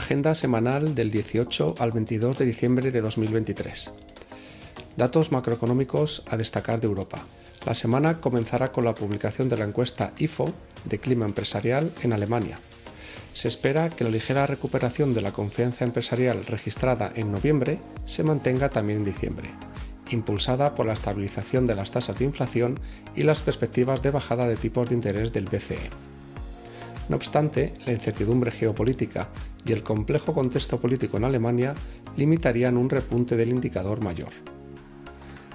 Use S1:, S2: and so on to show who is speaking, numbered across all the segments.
S1: Agenda semanal del 18 al 22 de diciembre de 2023. Datos macroeconómicos a destacar de Europa. La semana comenzará con la publicación de la encuesta IFO de clima empresarial en Alemania. Se espera que la ligera recuperación de la confianza empresarial registrada en noviembre se mantenga también en diciembre, impulsada por la estabilización de las tasas de inflación y las perspectivas de bajada de tipos de interés del BCE. No obstante, la incertidumbre geopolítica y el complejo contexto político en Alemania limitarían un repunte del indicador mayor.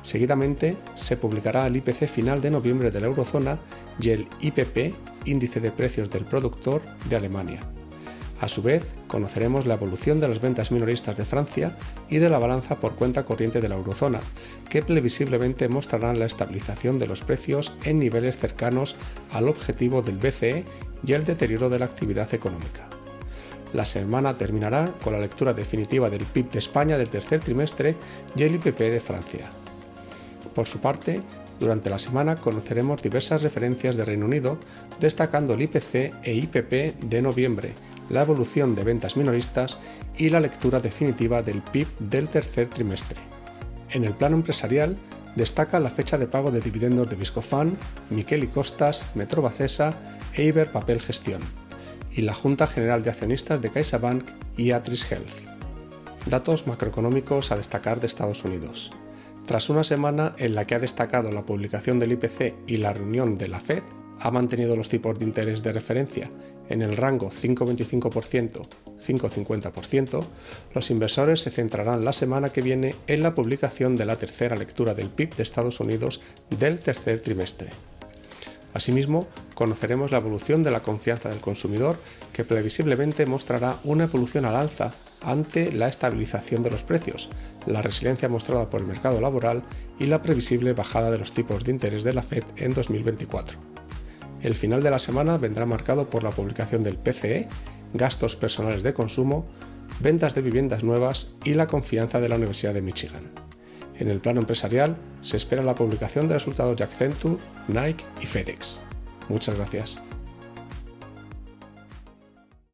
S1: Seguidamente, se publicará el IPC final de noviembre de la eurozona y el IPP, índice de precios del productor, de Alemania. A su vez, conoceremos la evolución de las ventas minoristas de Francia y de la balanza por cuenta corriente de la eurozona, que previsiblemente mostrarán la estabilización de los precios en niveles cercanos al objetivo del BCE y el deterioro de la actividad económica. La semana terminará con la lectura definitiva del PIB de España del tercer trimestre y el IPP de Francia. Por su parte, durante la semana conoceremos diversas referencias de Reino Unido, destacando el IPC e IPP de noviembre, la evolución de ventas minoristas y la lectura definitiva del PIB del tercer trimestre. En el plano empresarial, destaca la fecha de pago de dividendos de Viscofan, Miquel y Costas, Metrobacesa e Iber Papel Gestión, y la Junta General de Accionistas de CaixaBank y Atris Health. Datos macroeconómicos a destacar de Estados Unidos. Tras una semana en la que ha destacado la publicación del IPC y la reunión de la Fed, ha mantenido los tipos de interés de referencia en el rango 5,25%-5,50%, los inversores se centrarán la semana que viene en la publicación de la tercera lectura del PIB de Estados Unidos del tercer trimestre. Asimismo, conoceremos la evolución de la confianza del consumidor, que previsiblemente mostrará una evolución al alza ante la estabilización de los precios, la resiliencia mostrada por el mercado laboral y la previsible bajada de los tipos de interés de la Fed en 2024. El final de la semana vendrá marcado por la publicación del PCE, gastos personales de consumo, ventas de viviendas nuevas y la confianza de la Universidad de Michigan. En el plano empresarial, se espera la publicación de resultados de Accenture, Nike y FedEx. Muchas gracias.